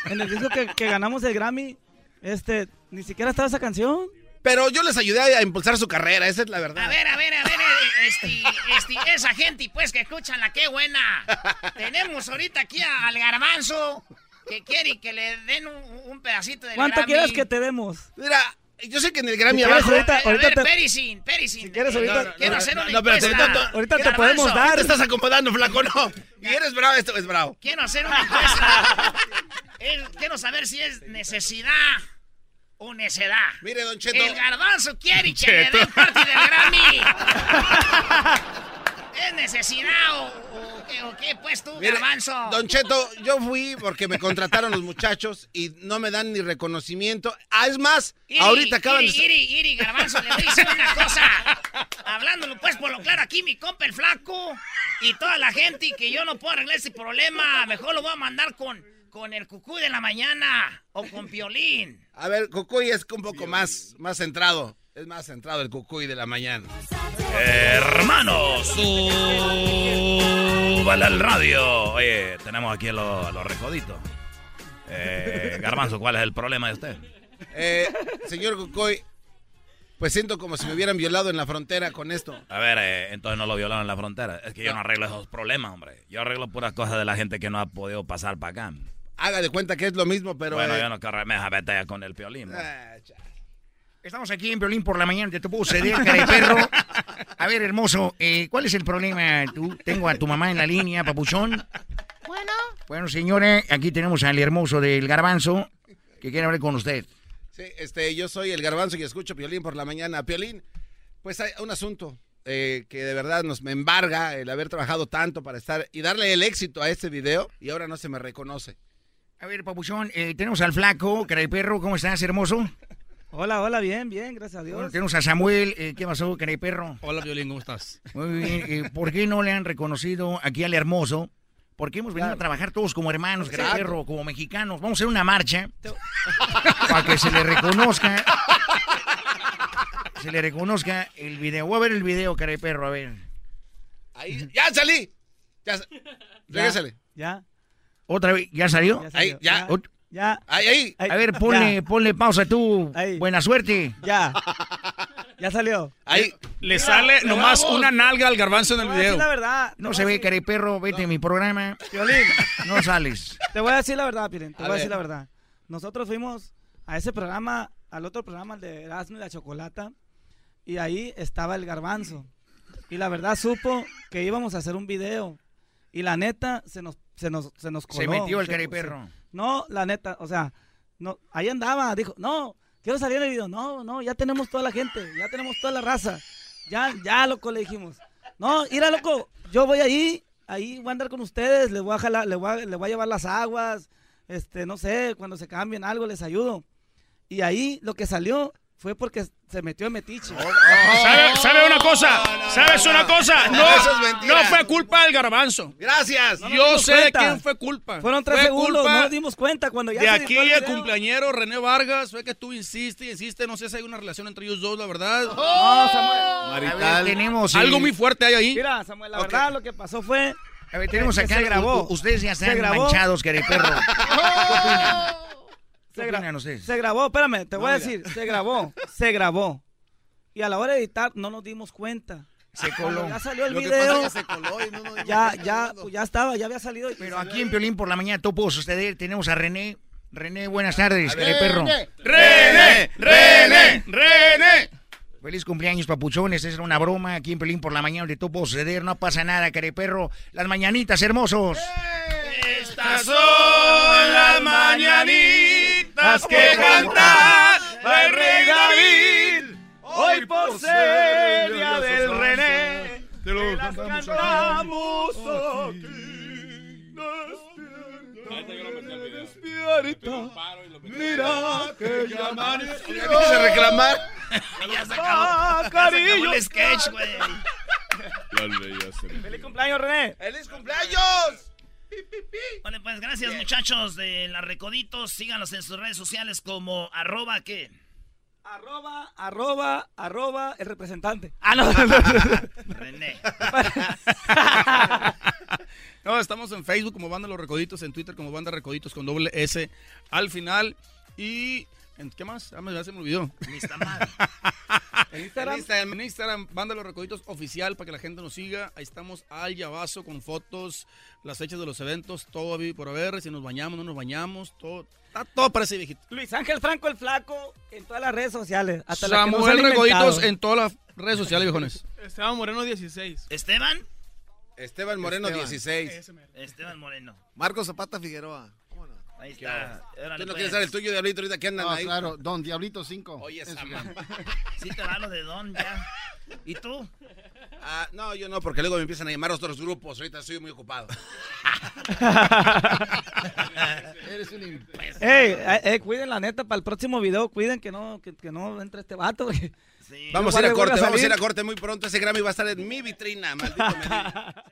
en el disco que, que ganamos el Grammy, este, ni siquiera estaba esa canción. Pero yo les ayudé a impulsar su carrera, esa es la verdad. A ver, a ver, a ver, este, este, esa gente, pues, que escuchan la qué buena. Tenemos ahorita aquí a- al garbanzo que quiere que le den un, un pedacito de ¿Cuánto quieres que te demos? Mira, yo sé que en el Grammy Si quieres, abajo... ahorita- a ahorita ver, te- Pericin, Pericin. Si quieres, eh, ahorita- no, quiero hacer una encuesta. no, no, ahorita te podemos ¿Qué dar. te estás acomodando, flaco? No. Y eres bravo, esto es bravo. Quiero hacer una encuesta. Quiero saber si es necesidad o necedad. Mire, Don Cheto. El garbanzo quiere que le den parte del Grammy. ¿Es necesidad o, o qué, o qué, pues tú, Mire, garbanzo? Don Cheto, yo fui porque me contrataron los muchachos y no me dan ni reconocimiento. Ah, es más, Iri, ahorita acaban Iri, de... Iri, Iri, garbanzo, le voy a decir una cosa. Hablándolo pues por lo claro aquí, mi compa el flaco y toda la gente que yo no puedo arreglar ese problema. Mejor lo voy a mandar con, con el cucú de la mañana o con Piolín. A ver, Cucuy es un poco más, más centrado. Es más centrado el Cucuy de la mañana. Hermanos, súbale al radio. Oye, tenemos aquí a los, a los recoditos. Eh, Garbanzo, ¿cuál es el problema de usted? Eh, señor Cocoy, pues siento como si me hubieran violado en la frontera con esto. A ver, eh, entonces no lo violaron en la frontera. Es que yo no arreglo esos problemas, hombre. Yo arreglo puras cosas de la gente que no ha podido pasar para acá. Haga de cuenta que es lo mismo, pero... bueno, eh, yo no quiero me deja vete con el piolín. ¿no? ah, Estamos aquí en Violín por la mañana, te puedo ceder, cara de perro. A ver, hermoso, eh, ¿cuál es el problema? Tú, tengo a tu mamá en la línea, papuchón. Bueno, Bueno, señores, aquí tenemos al hermoso del garbanzo que quiere hablar con usted. Sí, este, yo soy el garbanzo y escucho Piolín por la mañana. Piolín, pues hay un asunto eh, que de verdad nos me embarga el haber trabajado tanto para estar y darle el éxito a este video y ahora no se me reconoce. A ver, papuchón, eh, tenemos al flaco, cara de perro, ¿cómo estás, hermoso? Hola, hola, bien, bien, gracias a Dios. Bueno, tenemos a Samuel, eh, ¿qué pasó, cara de perro? Hola, Violín, ¿cómo estás? Muy bien, eh, ¿por qué no le han reconocido aquí al hermoso? Porque hemos venido a trabajar todos como hermanos, cara de Exacto. perro, como mexicanos. Vamos a hacer una marcha para que se le reconozca. Se le reconozca el video. Voy a ver el video, cara de perro, a ver. Ahí, ya salí. Ya, Regrésale. Ya. ¿Otra vez? ¿Ya salió? Ya salió. Ahí, ya. Ahí, ahí. A ver, ponle, ponle pausa tú. Ahí. Buena suerte. Ya. Ya salió. Ahí. Le sale nomás una nalga al garbanzo en el video. la verdad. No se ve, cara de perro. Vete a mi programa. Piolín, No sales. te voy a decir la verdad, Piolín. Te A voy a decir ver. la verdad. Nosotros fuimos a ese programa, al otro programa, el de Erasmo y la Chocolata, y ahí estaba el garbanzo. Y la verdad supo que íbamos a hacer un video. Y la neta se nos, se nos, se nos coló. Se metió el se- perro. No, la neta, o sea, no, ahí andaba, dijo, no, quiero salir en el video. No, no, ya tenemos toda la gente, ya tenemos toda la raza. Ya, ya, loco, le dijimos. No, mira, loco, yo voy ahí, ahí voy a andar con ustedes, les voy a jalar, les voy a, les voy a llevar las aguas, este, no sé, cuando se cambien algo les ayudo. Y ahí lo que salió fue porque se metió en metiche. ¿Sabe, sabe una cosa? ¿Sabes una cosa? No, no fue culpa del garbanzo. Gracias. Yo sé de quién fue culpa. Fueron tres Fue segundos, no nos dimos cuenta cuando ya de se aquí el el cumpleañero René Vargas. Fue que tú insiste y insiste. No sé si hay una relación entre ellos dos, la verdad. No, Samuel. A ver, Marital. tenemos. Algo el- muy fuerte hay ahí. Mira, Samuel, la verdad lo que pasó fue A ver, tenemos que acá. se grabó. Ustedes ya Se están manchados, de perro. ¿Qué opinan? ¿Qué Se, gra- grabó, espérame, te voy a decir, se grabó, se grabó. Y a la hora de editar no nos dimos cuenta. Se coló. ya salió el Lo que pasa video, es que se coló y no nos dimos ya, ya, ya estaba, ya había salido. Pero aquí en Piolín por la mañana todo pudo suceder. Tenemos a René. René, buenas tardes, de perro. ¡René! ¡René! ¡René! Feliz cumpleaños, papuchones. Esa era una broma aquí en Pelín por la mañana donde todo pudo suceder. No pasa nada, cara de perro. Las mañanitas hermosos. Estas son mañanitas que canta el rey David. Hoy por ser día del René, Te lo las cantamos aquí. Despierta, mira que ya amaneció. A reclamar. Ya Ah, cariño. el sketch, güey. ¡Feliz cumpleaños, René! ¡Feliz cumpleaños! Vale, pues gracias muchachos de la Recoditos. Síganos en sus redes sociales como arroba qué. Arroba, arroba, arroba, el representante. Ah, no. René. No, estamos en Facebook como Banda Los Recoditos, en Twitter como Banda Recoditos con doble S al final. Y. ¿en ¿Qué más? Ah, ya se me olvidó. En Instagram, En Instagram, en Instagram, Banda Los Recoditos oficial para que la gente nos siga. Ahí estamos al llavazo con fotos, las fechas de los eventos, todo a vivir por haber. Si nos bañamos, no nos bañamos, todo. Está todo parece viejito. Luis Ángel Franco el Flaco en todas las redes sociales. Hasta la que Samuel han Recoditos en todas las redes sociales, viejones. Esteban Moreno 16. Esteban. Esteban Moreno, Esteban. 16. Esteban Moreno. Marco Zapata Figueroa. Ahí está. Órale, ¿Tú no pues. quieres dar el tuyo, Diablito, ahorita que andan No, ahí? claro, Don Diablito 5. Oye, esa. Sí te va lo de Don ya. ¿Y tú? Ah, no, yo no, porque luego me empiezan a llamar otros grupos. Ahorita estoy muy ocupado. Eres un imbécil. Ey, eh, eh, cuiden la neta para el próximo video, cuiden que no, que, que no entre este vato. porque- Sí. Vamos a ir a corte, a vamos a ir a corte muy pronto. Ese Grammy va a estar en mi vitrina, maldito.